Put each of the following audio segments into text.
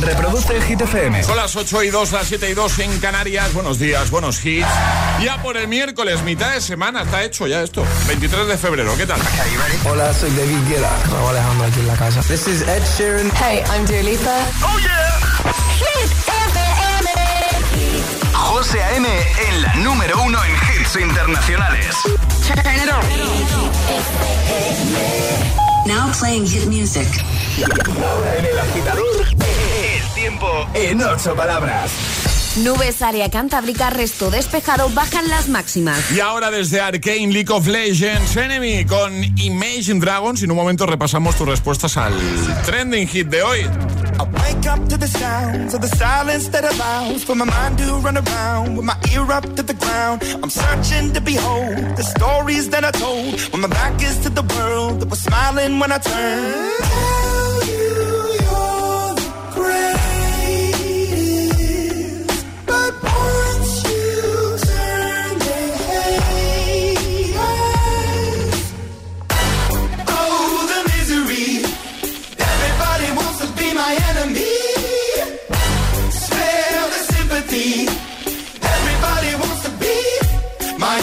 Reproduce el Hit FM. Son las 8 y 2, las 7 y 2 en Canarias. Buenos días, buenos hits. Ya por el miércoles, mitad de semana, está hecho ya esto. 23 de febrero, ¿qué tal? Hola, soy David Guetta. Raúl Alejandro aquí en la casa. This is Ed Sheeran. Hey, I'm Dua Lipa. ¡Oh, yeah! Hit FM. José A.M. en la número uno en hits internacionales. Turn it on. Now playing hit music. Ahora en el agitador, tiempo en ocho palabras. Nubes área cantábrica, resto despejado, bajan las máximas. Y ahora desde Arcane League of Legends Enemy con Imagine Dragons. Y en un momento repasamos tus respuestas al trending hit de hoy. I wake up to the sounds of the silence that allows for my mind to run around with my ear up to the ground. I'm searching to behold the stories that I told when my back is to the world that was smiling when I turned.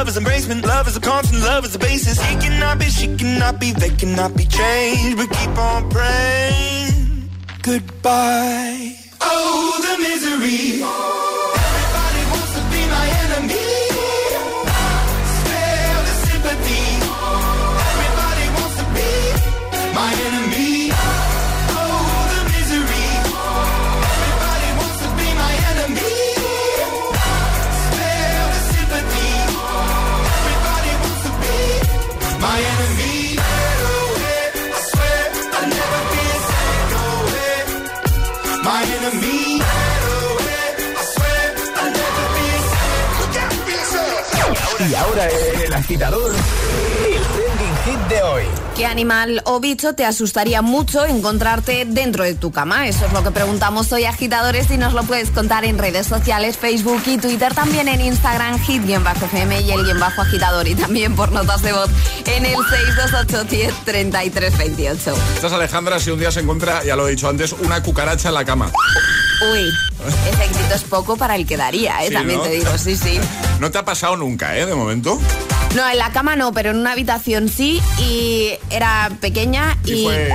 Love is embracement. Love is a constant. Love is a basis. He cannot be, she cannot be, they cannot be changed. But keep on praying. Goodbye. Y ahora en el agitador, el trending hit de hoy. ¿Qué animal o bicho te asustaría mucho encontrarte dentro de tu cama? Eso es lo que preguntamos hoy, agitadores, y nos lo puedes contar en redes sociales, Facebook y Twitter, también en Instagram, hit-fm y el guion bajo agitador, y también por notas de voz en el 628 10 33 28. Estás Alejandra si un día se encuentra, ya lo he dicho antes, una cucaracha en la cama. Uy, ese grito es poco para el que daría, ¿eh? Sí, también ¿no? te digo, sí, sí. No te ha pasado nunca, ¿eh? De momento. No, en la cama no, pero en una habitación sí, y era pequeña Y y... fue...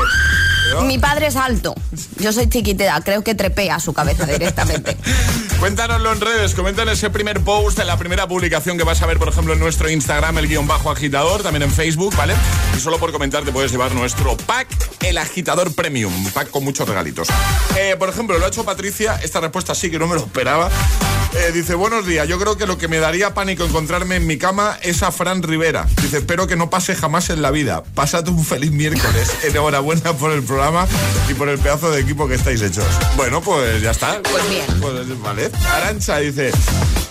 Mi padre es alto. Yo soy chiquitera, creo que trepé a su cabeza directamente. Cuéntanoslo en redes, comenta en ese primer post, en la primera publicación que vas a ver, por ejemplo, en nuestro Instagram, el guion bajo agitador, también en Facebook, ¿vale? Y solo por comentar te puedes llevar nuestro pack, el agitador premium, un pack con muchos regalitos. Eh, por ejemplo, lo ha hecho Patricia, esta respuesta sí que no me lo esperaba. Eh, dice, buenos días, yo creo que lo que me daría pánico encontrarme en mi cama es a Fran Rivera. Dice, espero que no pase jamás en la vida. Pásate un feliz miércoles. Enhorabuena por el programa y por el pedazo de equipo que estáis hechos. Bueno, pues ya está. Pues bien. Pues, vale. Arancha dice,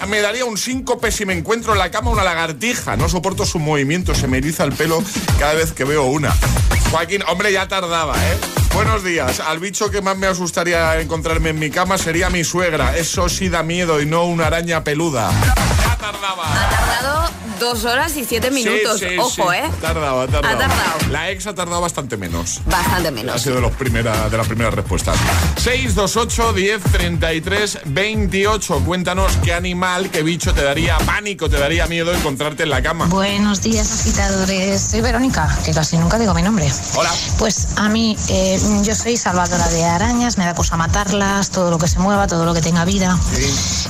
me daría un síncope si me encuentro en la cama una lagartija. No soporto su movimiento, se me eriza el pelo cada vez que veo una. Joaquín, hombre, ya tardaba, ¿eh? Buenos días. Al bicho que más me asustaría encontrarme en mi cama sería mi suegra. Eso sí da miedo y no una araña peluda. Ya tardaba. Ha dos horas y siete minutos. Sí, sí, Ojo, sí. ¿eh? Tardaba, tardaba. Ha tardado. La ex ha tardado bastante menos. Bastante Ha menos. sido de, los primera, de las primeras respuestas. 628 10 33 28. Cuéntanos qué animal, qué bicho te daría pánico, te daría miedo encontrarte en la cama. Buenos días, agitadores. Soy Verónica, que casi nunca digo mi nombre. Hola. Pues a mí, eh, yo soy salvadora de arañas, me da cosa matarlas, todo lo que se mueva, todo lo que tenga vida.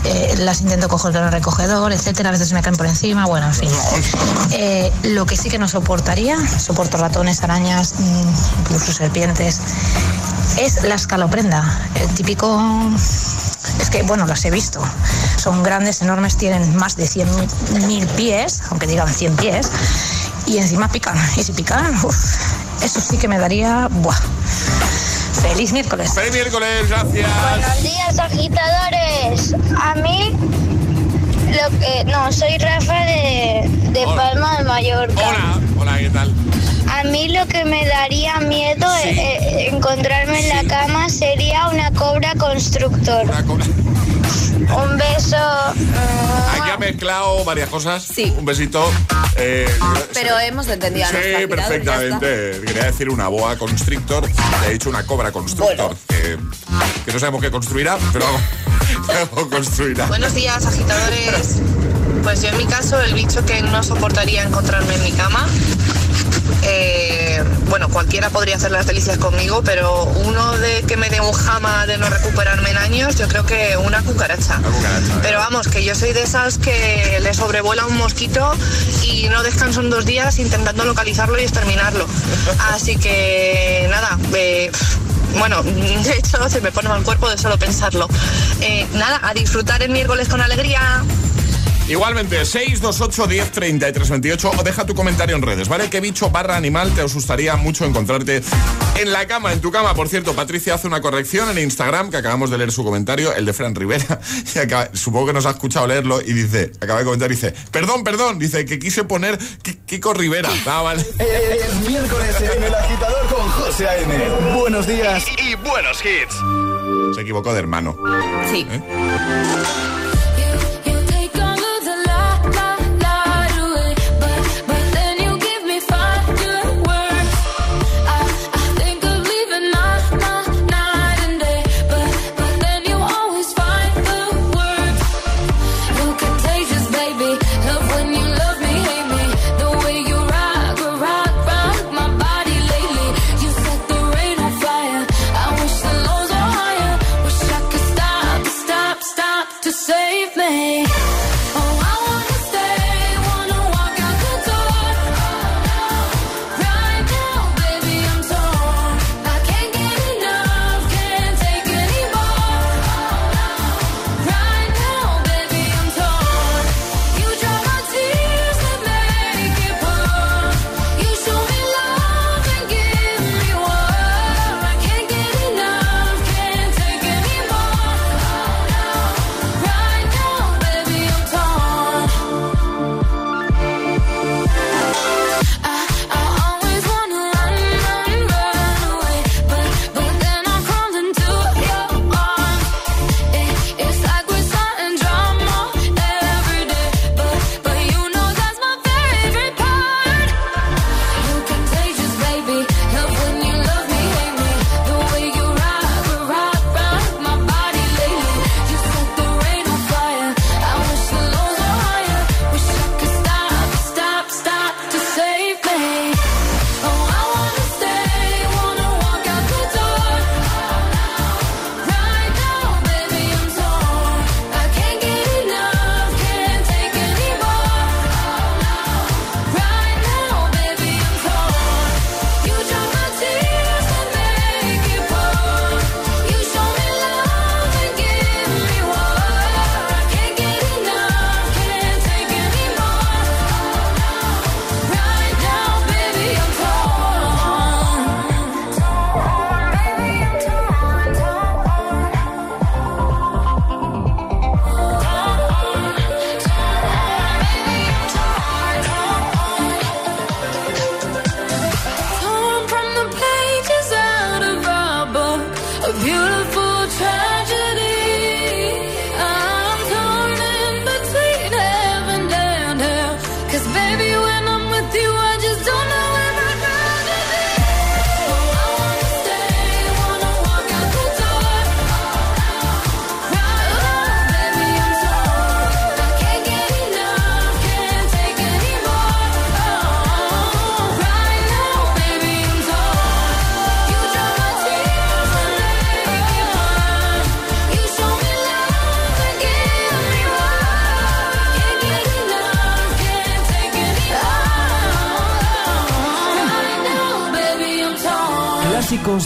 Eh, las intento coger del recogedor, etcétera. A veces me caen por encima, bueno, Eh, lo que sí que no soportaría, soporto ratones, arañas, mm, incluso serpientes, es la escaloprenda. El típico. Es que, bueno, las he visto. Son grandes, enormes, tienen más de 100.000 pies, aunque digan 100 pies, y encima pican. Y si pican, uf, eso sí que me daría. ¡Buah! ¡Feliz miércoles! Feliz miércoles, gracias. Buenos días, agitadores. A mí, lo que. No, soy Rafa de, de Hola. Palma de Mallorca. Hola, hola, ¿qué tal? A mí lo que me daría miedo Sí. eh, eh, encontrarme en la cama sería una cobra constructor. Una co- Un beso. Aquí ha mezclado varias cosas. Sí. Un besito. eh, Pero hemos entendido a Sí, perfectamente. Quería decir una boa constrictor. Le he dicho una cobra constructor. Bueno. Que, que no sabemos qué construirá, pero algo construirá. Buenos días, agitadores. Pues yo en mi caso, el bicho que no soportaría encontrarme en mi cama, eh, bueno, cualquiera podría hacer las delicias conmigo, pero uno de que me dé un jama de no recuperarme en años, yo creo que una cucaracha. Una cucaracha, ¿eh? Pero vamos, que yo soy de esas que le sobrevuela un mosquito y no descanso en dos días intentando localizarlo y exterminarlo. Así que nada, eh, bueno, de hecho se me pone mal cuerpo de solo pensarlo. Eh, nada, a disfrutar el miércoles con alegría. Igualmente, 628 10 33 28 o deja tu comentario en redes, ¿vale? ¿Qué bicho barra animal te asustaría mucho encontrarte en la cama, en tu cama? Por cierto, Patricia hace una corrección en Instagram, que acabamos de leer su comentario, el de Fran Rivera, y acaba- supongo que nos ha escuchado leerlo y dice, acaba de comentar dice, perdón, perdón, dice que quise poner Ki- Kiko Rivera. Ah, vale. Es miércoles en el agitador con José A.M. Buenos días y, y buenos hits. Se equivocó de hermano. Sí. ¿Eh?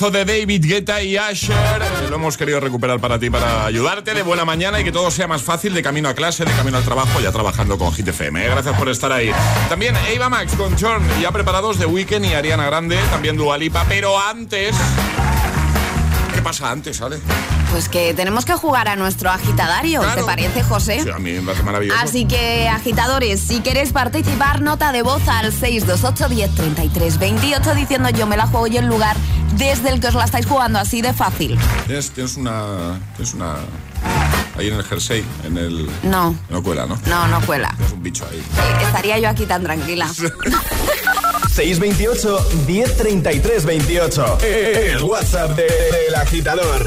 Temazo de David Guetta y Asher. Lo hemos querido recuperar para ti, para ayudarte de buena mañana y que todo sea más fácil de camino a clase, de camino al trabajo, ya trabajando con Hit FM. ¿eh? Gracias por estar ahí. También Eva Max con Chorn, ya preparados de Weekend y Ariana Grande, también Dualipa. Pero antes. ¿Qué pasa antes, Ale? Pues que tenemos que jugar a nuestro agitadario, Claro. ¿te parece, José? Sí, a mí me parece maravilloso. Así que, agitadores, si queréis participar, nota de voz al 628 10 33 28 diciendo yo me la juego y el lugar desde el que os la estáis jugando, así de fácil. Tienes, tienes una. Tienes una. Ahí en el jersey, en el. No, No cuela, ¿no? no, no cuela. Tienes un bicho ahí. Eh, Estaría yo aquí tan tranquila. 628 1033 28. El WhatsApp de- del agitador.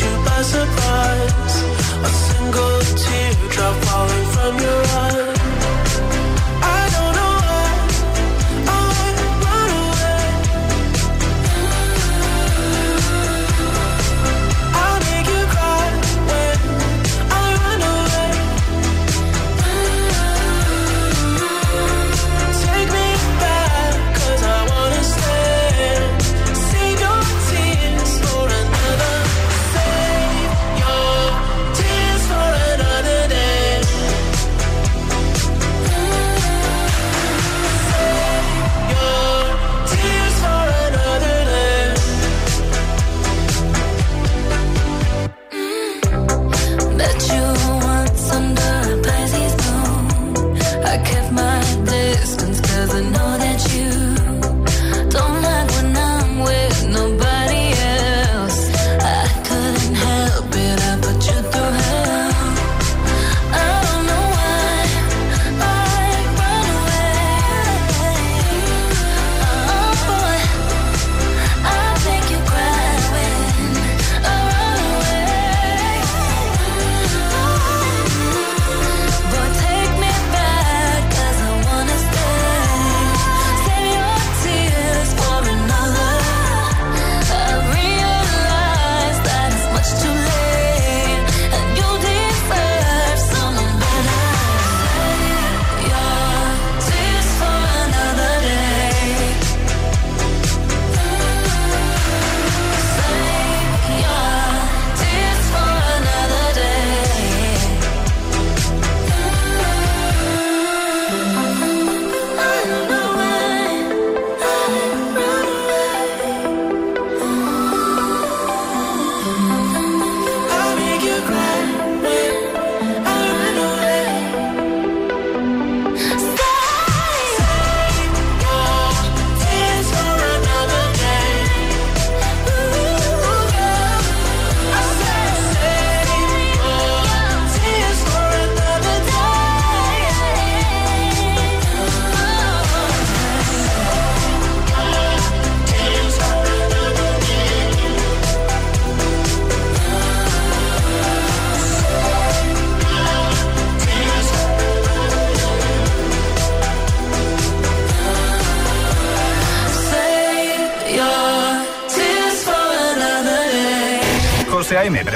You by surprise. A single teardrop falling from your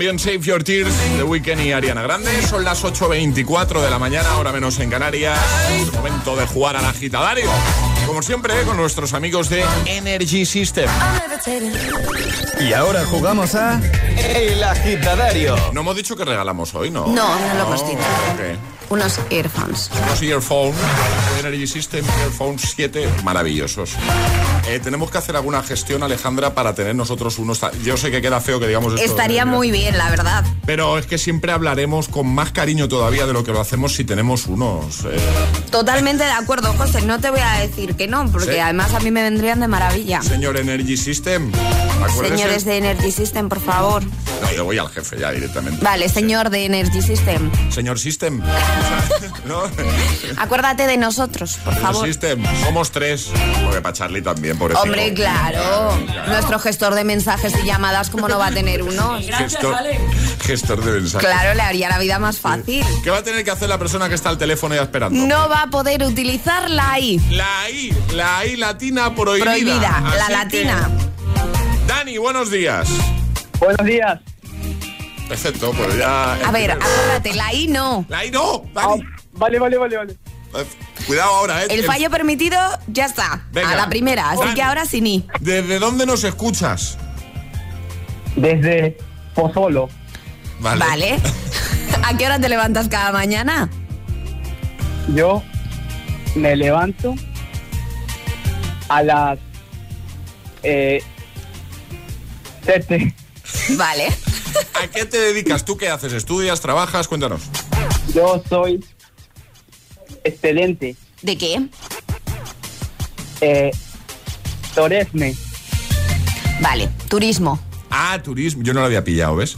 También Save Your Tears de Weekend y Ariana Grande. Son las 8.24 de la mañana, ahora menos en Canarias. Es momento de jugar al agitadario. Como siempre, con nuestros amigos de Energy System. Y ahora jugamos a El Agitadario. No hemos dicho que regalamos hoy, ¿no? No, no lo hemos dicho. ok. Unos earphones. Los earphones, Energy System Earphones 7, maravillosos. Eh, tenemos que hacer alguna gestión, Alejandra, para tener nosotros unos. Yo sé que queda feo que digamos esto. Estaría mira, muy bien, la verdad. Pero es que siempre hablaremos con más cariño todavía de lo que lo hacemos si tenemos unos. eh, Totalmente de acuerdo, José. No te voy a decir que no, porque Sí. además a mí me vendrían de maravilla. señor Energy System. acuérdese. Señores de Energy System, por favor. No, yo voy al jefe ya directamente. Vale, señor de Energy System. Señor System. ¿No? Acuérdate de nosotros, por Señor favor. System. Somos tres. Porque para Charlie también, por Hombre, claro. Nuestro gestor de mensajes y llamadas, ¿cómo no va a tener uno? Gestor, gestor de mensajes. Claro, le haría la vida más fácil. ¿Qué va a tener que hacer la persona que está al teléfono ya esperando? No va a poder utilizar la I. La I, la I latina prohibida. Prohibida, la latina. que, Dani, buenos días. Buenos días. Perfecto, pues ya. A ver, acuérdate, la I no. La I no, Dani. Vale, vale, vale, vale. Cuidado ahora, ¿eh? El fallo permitido ya está. Venga. A la primera. Así que ahora sí ni. ¿Desde dónde nos escuchas? Desde Pozolo. Vale. Vale. ¿A qué hora te levantas cada mañana? Yo me levanto a las eh, 7. Vale. ¿A qué te dedicas? ¿Tú qué haces? ¿Estudias? ¿Trabajas? Cuéntanos. Yo soy excelente. ¿De qué? Eh, Toresme. Vale, turismo. Ah, turismo. Yo no lo había pillado, ¿ves?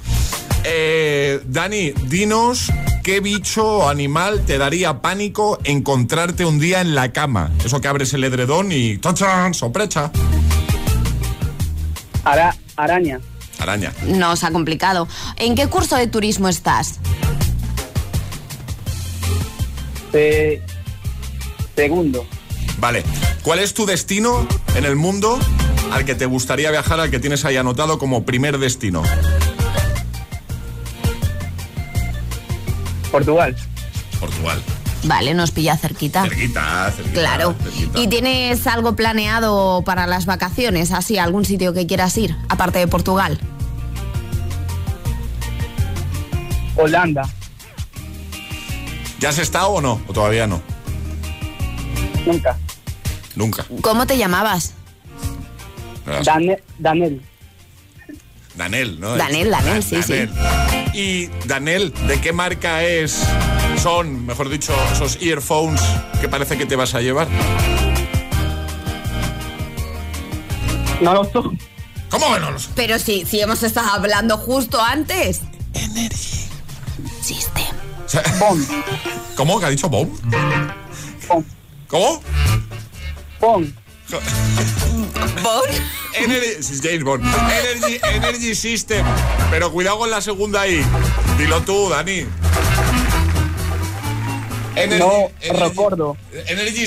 Eh, Dani, dinos qué bicho o animal te daría pánico encontrarte un día en la cama. Eso que abres el edredón y ¡tachan! ¡Sorpresa! Ara, araña. Araña. No os ha complicado. ¿En qué curso de turismo estás? Eh, segundo. Vale. ¿Cuál es tu destino en el mundo al que te gustaría viajar, al que tienes ahí anotado como primer destino? Portugal. Portugal. Vale, nos pilla cerquita. Cerquita, cerquita. Claro. cerquita. ¿Y tienes algo planeado para las vacaciones? Así, algún sitio que quieras ir, aparte de Portugal. Holanda. ¿Ya has estado o no? ¿O todavía no? Nunca. Nunca. ¿Cómo te llamabas? Dane- Danel. Danel, ¿no? Danel, Danel, sí, sí. Y Danel, ¿de qué marca es? Son, mejor dicho, esos earphones que parece que te vas a llevar. No lo son. ¿Cómo que no lo sé? Pero sí, si hemos estado hablando justo antes. System. O sea, ¿Cómo? ¿Que ha dicho Bomb? ¿Cómo? Pon. Energy, sí, James Bond. Energy, Energy System. Pero cuidado con la segunda ahí. Dilo tú, Dani. Energy, No Energy- recuerdo. Energy.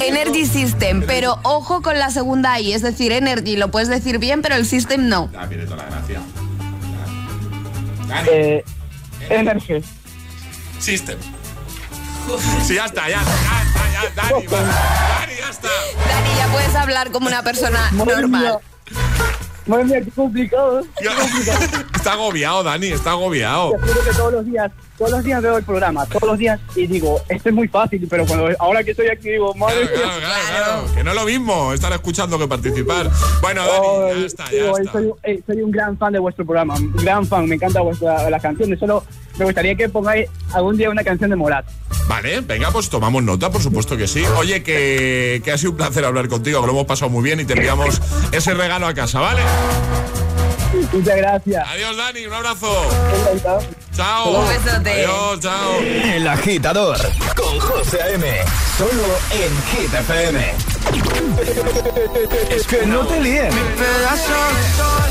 Energy System, pero ojo con la segunda I, es decir, Energy lo puedes decir bien, pero el System no. Ah, toda la gracia. Eh, Energy. System. Sí, ya está, ya está, ya está, ya está, Dani, va. Dani, ya está. Dani, ya puedes hablar como una persona normal. Madre mía, qué complicado. ¿eh? Qué Ya. complicado. Está agobiado, Dani, está agobiado. Te juro que todos los días, todos los días veo el programa, todos los días y digo, esto es muy fácil, pero cuando ahora que estoy aquí digo, madre Claro, mía. claro, claro, claro. Que no es lo mismo estar escuchando que participar. Bueno, Oh, Dani, ya está, ya digo, está. Soy, eh, soy un gran fan de vuestro programa, un gran fan, me encanta vuestra, las canciones, solo me gustaría que pongáis algún día una canción de Morat. Vale, venga, pues tomamos nota, por supuesto que sí. Oye, que, que ha sido un placer hablar contigo, que lo hemos pasado muy bien y te enviamos ese regalo a casa, ¿vale? Muchas gracias. Adiós, Dani, un abrazo. Encantado. Chao. Un besote. Adiós, chao. El agitador con José A.M. Solo en Hit FM. Es que no te líen. pedazo de sol,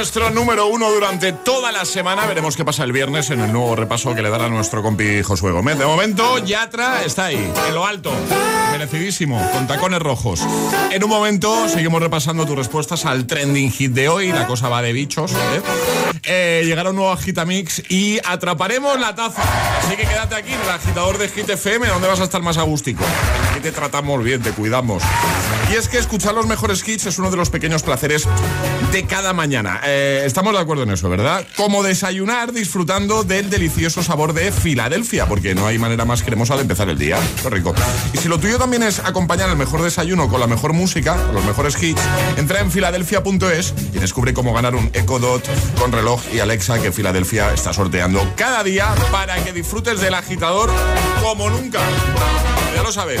nuestro número uno durante toda la semana. Veremos qué pasa el viernes en el nuevo repaso que le dará nuestro compi Josué Gómez. De momento, Yatra está ahí, en lo alto, merecidísimo, con tacones rojos. En un momento, seguimos repasando tus respuestas al trending hit de hoy. La cosa va de bichos. ¿eh? Llegará un nuevo Agitamix y atraparemos la taza. Así que quédate aquí en el agitador de Hit FM, donde vas a estar más agústico. Te tratamos bien, te cuidamos. Y es que escuchar los mejores hits es uno de los pequeños placeres de cada mañana. Eh, estamos de acuerdo en eso, ¿verdad? Como desayunar disfrutando del delicioso sabor de Filadelfia, porque no hay manera más cremosa de empezar el día. Qué rico. Y si lo tuyo también es acompañar el mejor desayuno con la mejor música, los mejores hits, entra en filadelfia.es y descubre cómo ganar un Echo Dot con reloj y Alexa que Filadelfia está sorteando cada día para que disfrutes del agitador como nunca. Ya lo sabes.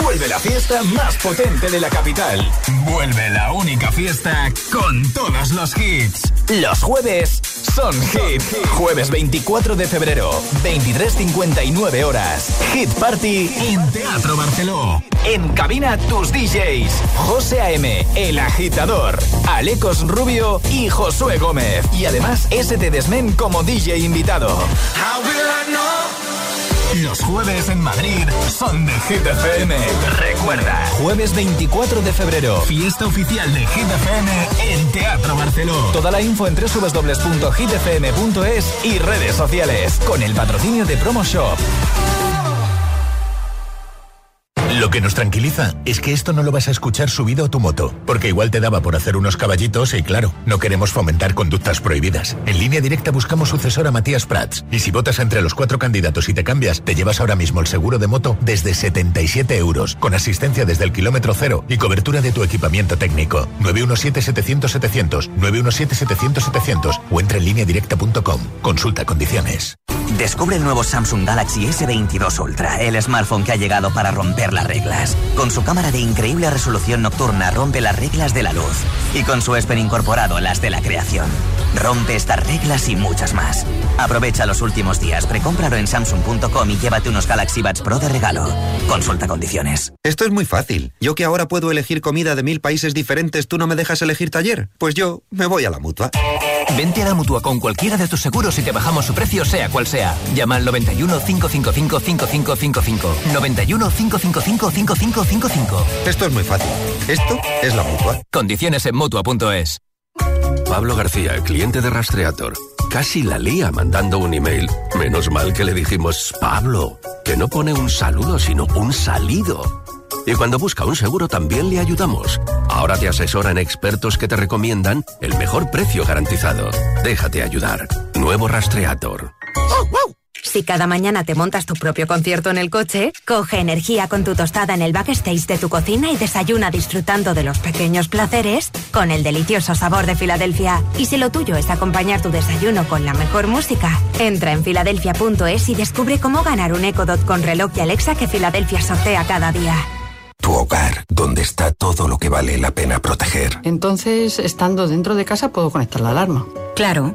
Vuelve la fiesta más potente de la capital. Vuelve la única fiesta con todos los hits. Los jueves son hit. Jueves 24 de febrero, 23.59 horas. Hit Party en Teatro Barceló. En cabina tus DJs. José A.M., El Agitador, Alecos Rubio y Josué Gómez. Y además ST Desmen como DJ invitado. Los jueves en Madrid son de Hit FM. Recuerda, jueves 24 de febrero, fiesta oficial de Hit FM en Teatro Barceló. Toda la info en www.hitfm.es y redes sociales con el patrocinio de Promo Shop. Que nos tranquiliza es que esto no lo vas a escuchar subido a tu moto, porque igual te daba por hacer unos caballitos y claro, no queremos fomentar conductas prohibidas. En línea directa buscamos sucesor a Matías Prats y si votas entre los cuatro candidatos y te cambias, te llevas ahora mismo el seguro de moto desde 77 euros, con asistencia desde el kilómetro cero y cobertura de tu equipamiento técnico. 917-700-700, 917-700-700 o entra en línea directa.com. Consulta condiciones. Descubre el nuevo Samsung Galaxy S22 Ultra, el smartphone que ha llegado para romper las Con su cámara de increíble resolución nocturna rompe las reglas de la luz y con su ESPEN incorporado las de la creación. Rompe estas reglas y muchas más. Aprovecha los últimos días, precómpralo en samsung.com y llévate unos Galaxy Buds Pro de regalo. Consulta condiciones. Esto es muy fácil. Yo que ahora puedo elegir comida de mil países diferentes, ¿tú no me dejas elegir taller? Pues yo me voy a la mutua. Vente a la mutua con cualquiera de tus seguros y te bajamos su precio, sea cual sea. Llama al 91 555 5555. 91 555 5555. Esto es muy fácil. Esto es la mutua. Condiciones en mutua.es. Pablo García, cliente de Rastreator. Casi la lía mandando un email. Menos mal que le dijimos, Pablo, que no pone un saludo, sino un salido. Y cuando busca un seguro también le ayudamos. Ahora te asesoran expertos que te recomiendan el mejor precio garantizado. Déjate ayudar. Nuevo Rastreator. Si cada mañana te montas tu propio concierto en el coche, coge energía con tu tostada en el backstage de tu cocina y desayuna disfrutando de los pequeños placeres con el delicioso sabor de Filadelfia. Y si lo tuyo es acompañar tu desayuno con la mejor música, entra en filadelfia.es y descubre cómo ganar un Echo Dot con reloj y Alexa que Filadelfia sortea cada día. Tu hogar, donde está todo lo que vale la pena proteger. Entonces, estando dentro de casa, puedo conectar la alarma. Claro.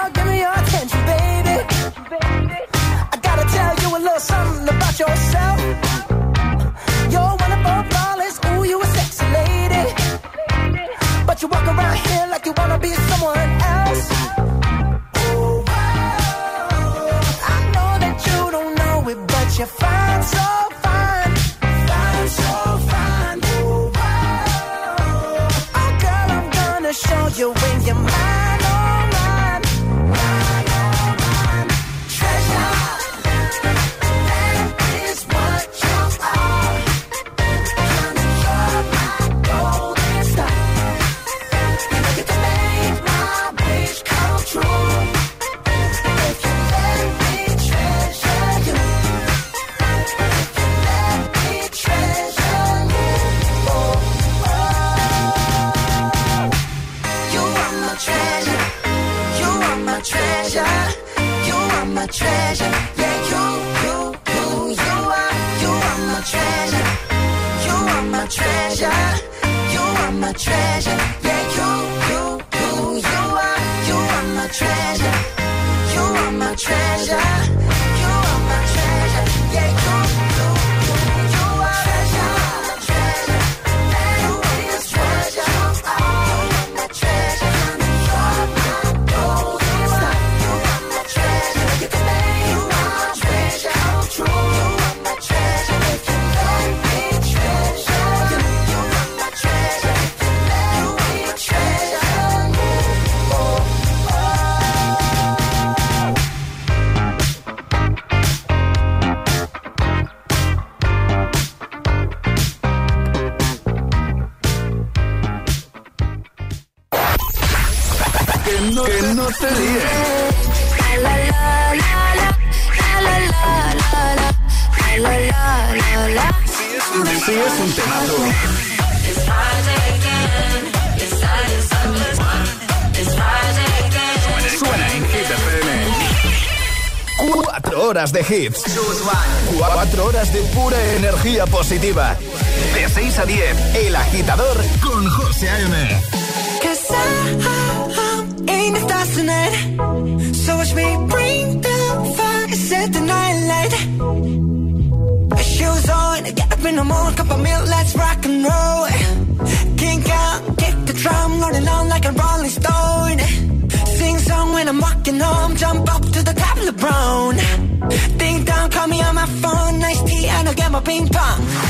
now, give me your attention, baby. I gotta tell you a little something about yourself. You're wonderful, flawless, ooh, you a sexy lady. But you walk around here like you wanna be someone else. Ooh, wow. I know that you don't know it, but you're fine, so. treasure. horas de hits. Cuatro horas de pura energía positiva. De 6 a 10, El Agitador con José A.M. Shoes on, get up in the morning, cup of milk, let's rock and roll. Kink out, kick the drum, running on like a rolling stone. Sing song when I'm walking home, jump up to the top of brown. Call me on my phone, nice tea, and I'll get my ping pong.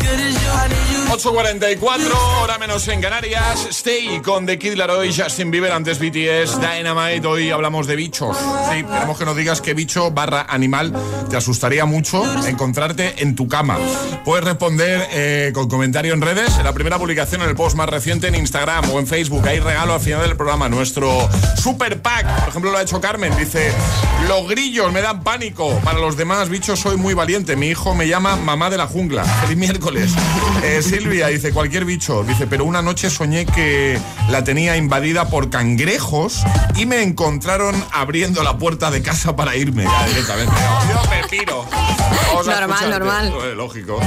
good as you. I need you. 8.44, hora menos en Canarias. Stay con The Kid Laroi, Justin Bieber, antes BTS, Dynamite. Hoy hablamos de bichos. Sí, queremos que nos digas qué bicho barra animal te asustaría mucho encontrarte en tu cama. Puedes responder eh, con comentario en redes, en la primera publicación, en el post más reciente en Instagram o en Facebook. Hay regalo al final del programa. Nuestro super pack, por ejemplo, lo ha hecho Carmen. Dice: Los grillos me dan pánico. Para los demás bichos soy muy valiente. Mi hijo me llama mamá de la jungla. Feliz miércoles. Eh, Silvia dice: Cualquier bicho. Dice: Pero una noche soñé que la tenía invadida por cangrejos y me encontraron abriendo la puerta de casa para irme. Ya directamente. Yo me piro. Vamos a Normal, normal. Eh, Lógico.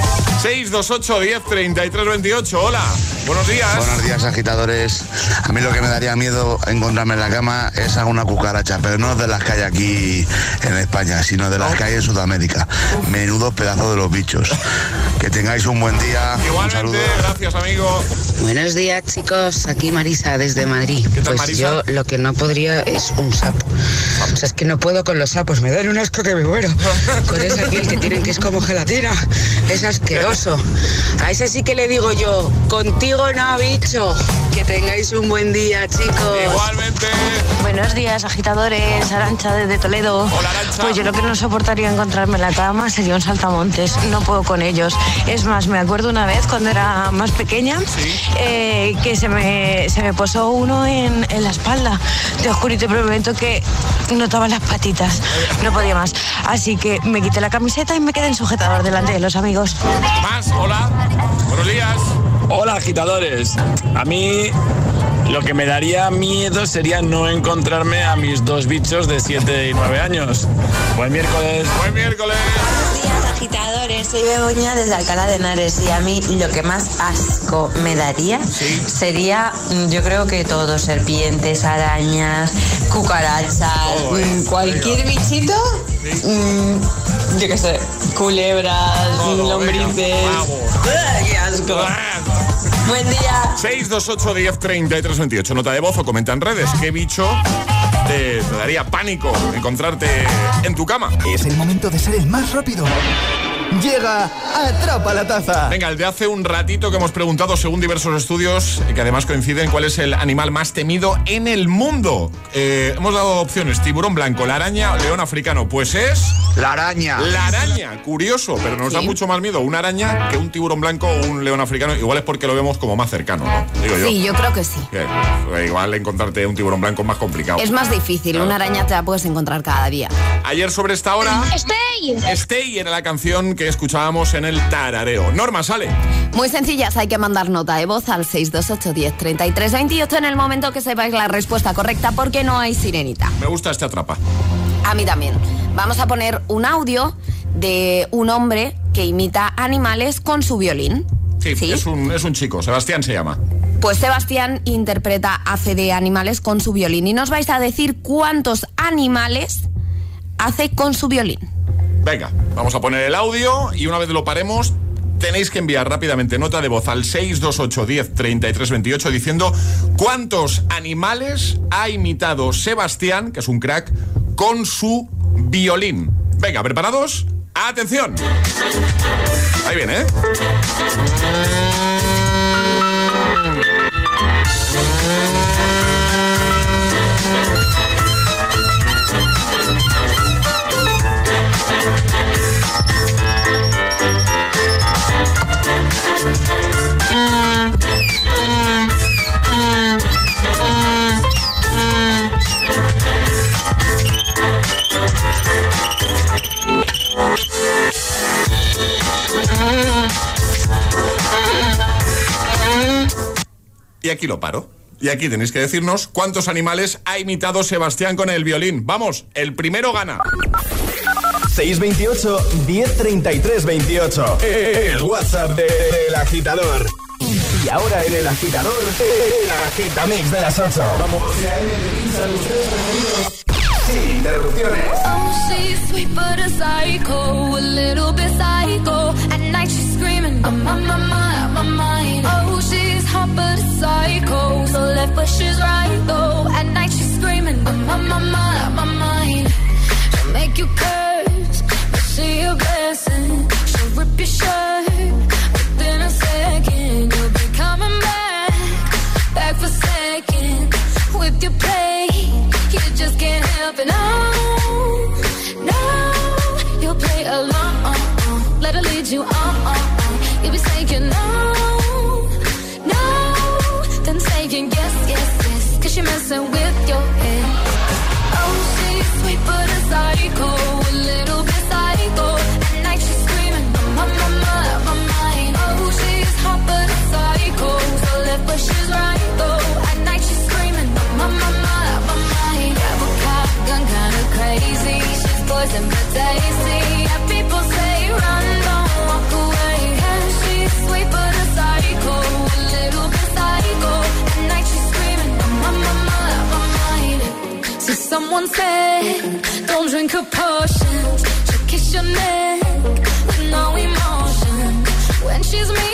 628 10 33 28. Hola. Buenos días. Buenos días, agitadores. A mí lo que me daría miedo encontrarme en la cama es alguna cucaracha, pero no de las que hay aquí en España, sino de las que hay en Sudamérica. Menudo pedazo de los bichos. Que tengáis un buen día. Un saludo. Gracias, amigo. Buenos días, chicos. Aquí Marisa desde Madrid. tal, pues Marisa? yo lo que no podría es un sapo. O sea, es que no puedo con los sapos. Me dan un asco que me muero. Con ese aquí el que tienen que es como gelatina. Es asqueroso. A ese sí que le digo yo, contigo no, bicho. Que tengáis un buen día, chicos. Igualmente. Buenos días, agitadores. Arancha desde Toledo. Pues yo lo que no soportaría encontrarme en la cama sería un saltamontes. No puedo con ellos. Es más, me acuerdo una vez cuando era más pequeña eh, que se me, se me posó uno en, en la espalda. Te juro y te prometo que notaba las patitas. No podía más. Así que me quité la camiseta y me quedé en sujetador delante de los amigos. Más, hola. Buenos días. Hola agitadores. A mí lo que me daría miedo sería no encontrarme a mis dos bichos de 7 y 9 años. Buen miércoles. Buen miércoles. Agitadores, soy Begoña desde Alcalá de Henares y a mí lo que más asco me daría sería, mm, yo creo que todo, serpientes, arañas, cucarachas, mm, cualquier bichito, mm, yo qué sé, culebras, lombrices. ¡Ugh, ¡Qué asco! Buen día. 628 10 33 28. Nota de voz o comenta en redes. ¿Qué bicho te, daría pánico encontrarte en tu cama? Es el momento de ser el más rápido. Llega Atrapa la Taza. Venga, el de hace un ratito que hemos preguntado, según diversos estudios, que además coinciden, cuál es el animal más temido en el mundo. Eh, hemos dado opciones: tiburón blanco, la araña, león africano. Pues es. La araña. La araña, curioso, pero nos da mucho más miedo una araña que un tiburón blanco o un león africano. Igual es porque lo vemos como más cercano, ¿no? Digo yo. Sí, yo creo que sí. Eh, igual encontrarte un tiburón blanco es más complicado. Es más difícil, una araña te la puedes encontrar cada día. Ayer sobre esta hora. Stay. Stay era la canción que escuchábamos en el tarareo. Norma, sale. Muy sencillas, hay que mandar nota de voz al 628 10 33 28 en el momento que sepáis la respuesta correcta porque no hay sirenita. Me gusta este atrapa. A mí también. Vamos a poner un audio de un hombre que imita animales con su violín. Sí, Es, un, es un chico, Sebastián se llama. Pues Sebastián interpreta, hace de animales con su violín y nos vais a decir cuántos animales hace con su violín. Venga, vamos a poner el audio y una vez lo paremos tenéis que enviar rápidamente nota de voz al 628 10 33 28 diciendo cuántos animales ha imitado Sebastián, que es un crack, con su violín. Venga, ¿preparados? ¡Atención! Ahí viene, ¿eh? Y aquí lo paro. Y aquí tenéis que decirnos cuántos animales ha imitado Sebastián con el violín. Vamos, el primero gana. 628 1033 28. El WhatsApp del agitador. Y ahora en el agitador, el agitamix de las 8. Vamos. Sin interrupciones. Oh, she's sweet but a psycho, a little bit psycho. At night she's screaming, I'm on my mind, my mind. Oh, she's hot but a psycho, so left but she's right though. At night she's screaming, I'm on my mind, my mind. She'll make you curse, but she a blessing. She'll rip your shirt someone said, don't drink her potions. She'll kiss your neck with no emotion. When she's mean,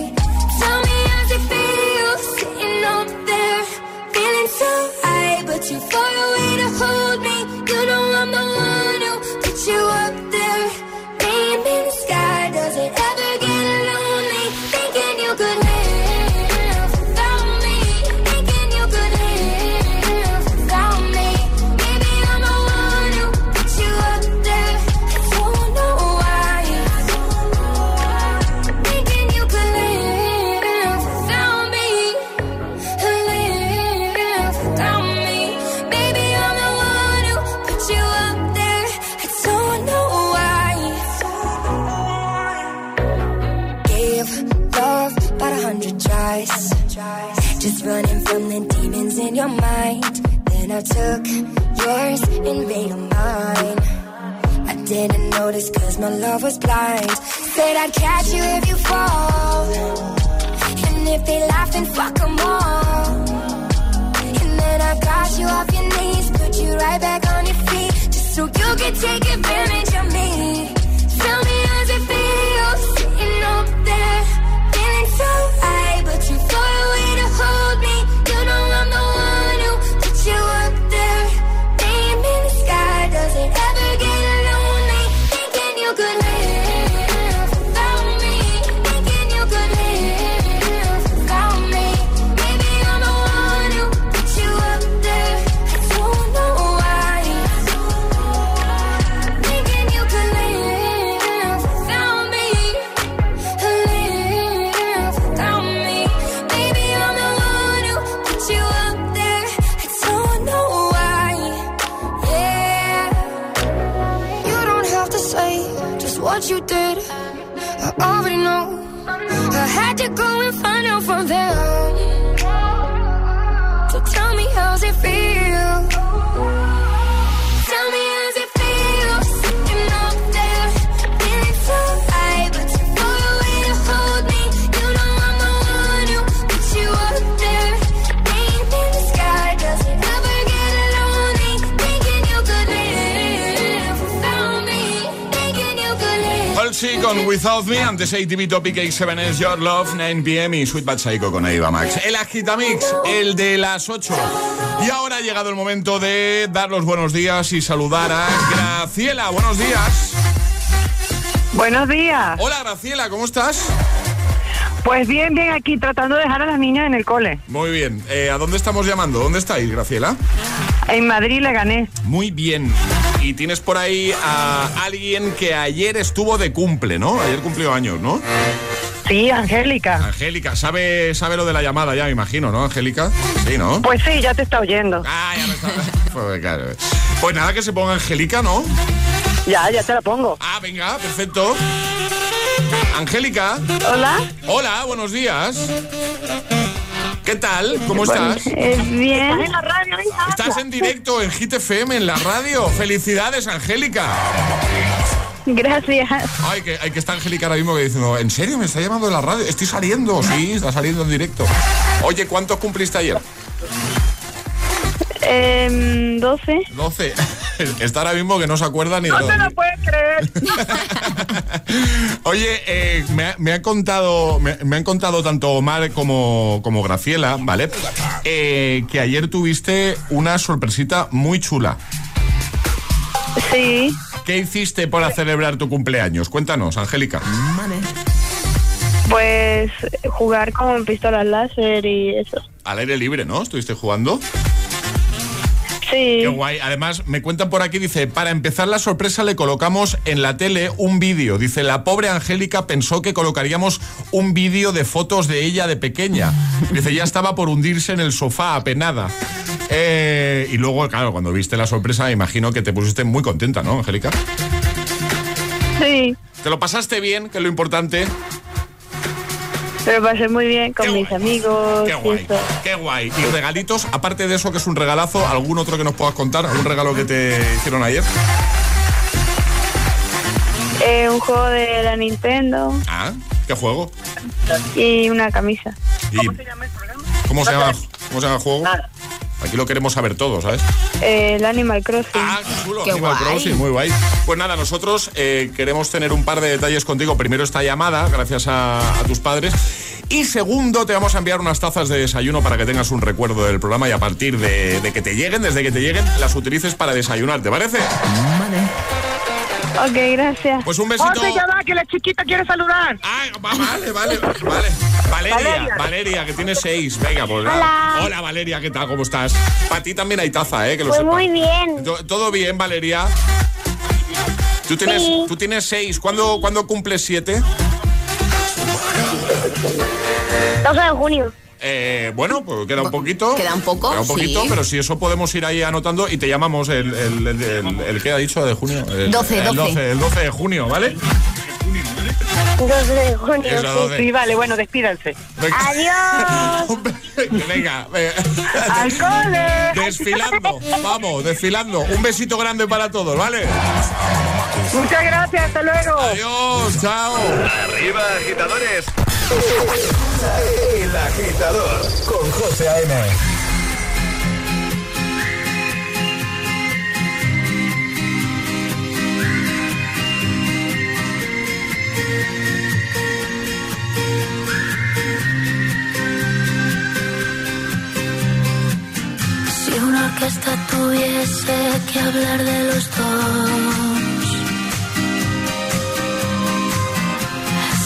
love was blind. Said I'd catch you if you fall. And if they laugh, then fuck them all. And then I got you off your knees, put you right back on your feet, just so you can take advantage. Without Me, antes ATV Topic X7 es Your Love, 9 pm y Sweet Bad Psycho con Eva Max. El Agitamix, el de las 8. Y ahora ha llegado el momento de dar los buenos días y saludar a Graciela. Buenos días. Buenos días. Hola Graciela, ¿cómo estás? Pues bien, bien, aquí tratando de dejar a las niñas en el cole. Muy bien. Eh, ¿A dónde estamos llamando? ¿Dónde estáis, Graciela? En Madrid le gané. Muy bien. Y tienes por ahí a alguien que ayer estuvo de cumple, ¿no? Ayer cumplió años, ¿no? Sí, Angélica. Angélica, sabe, sabe lo de la llamada ya, me imagino, ¿no, Angélica? Sí, ¿no? Pues sí, ya te está oyendo. Ah, ya me está. Pues, claro. Pues nada, que se ponga Angélica, ¿no? Ya, ya te la pongo. Ah, venga, perfecto. Angélica. Hola. Hola, buenos días. ¿Qué tal? ¿Cómo estás? Bien. ¿Estás en la radio, hija? Estás en directo en Hit FM, en la radio. Felicidades, Angélica. Gracias. Ay, que, hay que está Angélica ahora mismo que diciendo, ¿en serio me está llamando de la radio? Estoy saliendo, sí, está saliendo en directo. Oye, ¿cuántos cumpliste ayer? Eh, 12. 12. Está ahora mismo que no se acuerda ni de No te lo puedes creer. Oye, eh, me, ha- me ha contado, me, me han contado tanto Omar como, como Graciela, ¿vale? Eh, que ayer tuviste una sorpresita muy chula. Sí. ¿Qué hiciste para celebrar tu cumpleaños? Cuéntanos, Angélica. Pues jugar con pistolas láser y eso. Al aire libre, ¿no? ¿Estuviste jugando? Sí. Qué guay. Además, me cuentan por aquí, dice, para empezar la sorpresa le colocamos en la tele un vídeo. Dice, la pobre Angélica pensó que colocaríamos un vídeo de fotos de ella de pequeña. Dice, ya estaba por hundirse en el sofá, apenada. Eh, y luego, claro, cuando viste la sorpresa, imagino que te pusiste muy contenta, ¿no, Angélica? Sí. ¿Te lo pasaste bien, que es lo importante? Pero pasé muy bien con mis amigos. Qué guay, eso. qué guay. Y regalitos, aparte de eso que es un regalazo, ¿algún otro que nos puedas contar? ¿Algún regalo que te hicieron ayer? Eh, un juego de la Nintendo Ah, ¿qué juego? y una camisa. Y- ¿Cómo se llama, ¿Cómo se llama el juego? Aquí lo queremos saber todos, ¿sabes? Eh, el Animal Crossing. Ah, qué chulo. Animal Crossing, muy guay. Pues nada, nosotros eh, queremos tener un par de detalles contigo. Primero esta llamada, gracias a, a tus padres. Y segundo, te vamos a enviar unas tazas de desayuno para que tengas un recuerdo del programa y a partir de, de que te lleguen, desde que te lleguen, las utilices para desayunar, ¿te parece? Ok, gracias. Pues un besito. José, ya va, que la chiquita quiere saludar. Ah, va, vale, vale, vale. Valeria, Valeria, Valeria. que tiene seis. Venga, pues. Hola. Hola, Valeria, ¿qué tal? ¿Cómo estás? Para ti también hay taza, ¿eh? Que lo Pues muy bien. To- ¿Todo bien, Valeria? ¿Tú tienes, Sí. tú tienes seis. ¿Cuándo, ¿Cuándo cumples siete? 12 de junio. Eh, bueno, pues queda un poquito. queda un poco, Queda un poquito, sí. pero si eso podemos ir ahí anotando y te llamamos el, el, el, el- el que ha dicho de junio. El, 12, el 12. el 12 de junio, ¿ale? 12 de junio. Eso, 12. Sí, vale, bueno, despídanse. Adiós. Venga, venga. ¡Al cole! Desfilando, vamos, desfilando. Un besito grande para todos, ¿vale? Muchas gracias, hasta luego. Adiós, chao. Arriba, agitadores. El agitador con José A.M. Si una orquesta tuviese que hablar de los dos,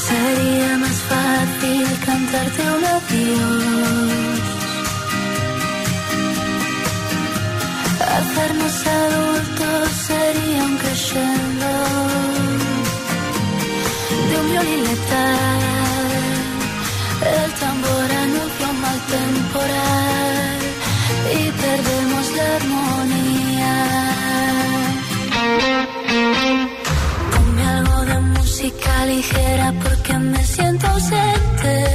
sería más fácil cantarte un adiós. Hacernos adultos sería un crescendo de un violín letal. El tambor anuncia un mal temporal y perdemos la armonía música ligera porque me siento ausente.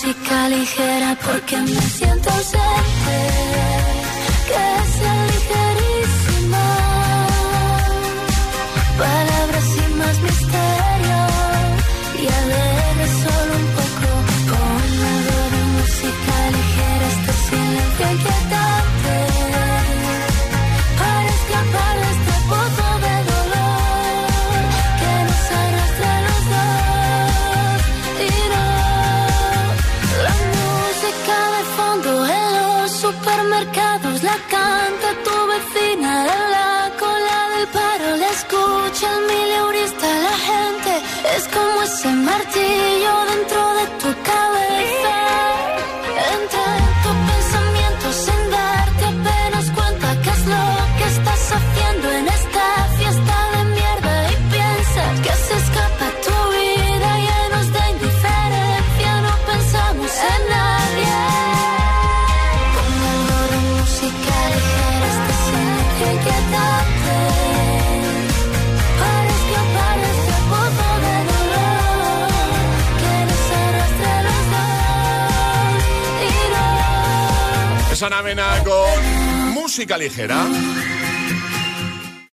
música ligera porque me siento ausente. Susana Mena con música ligera.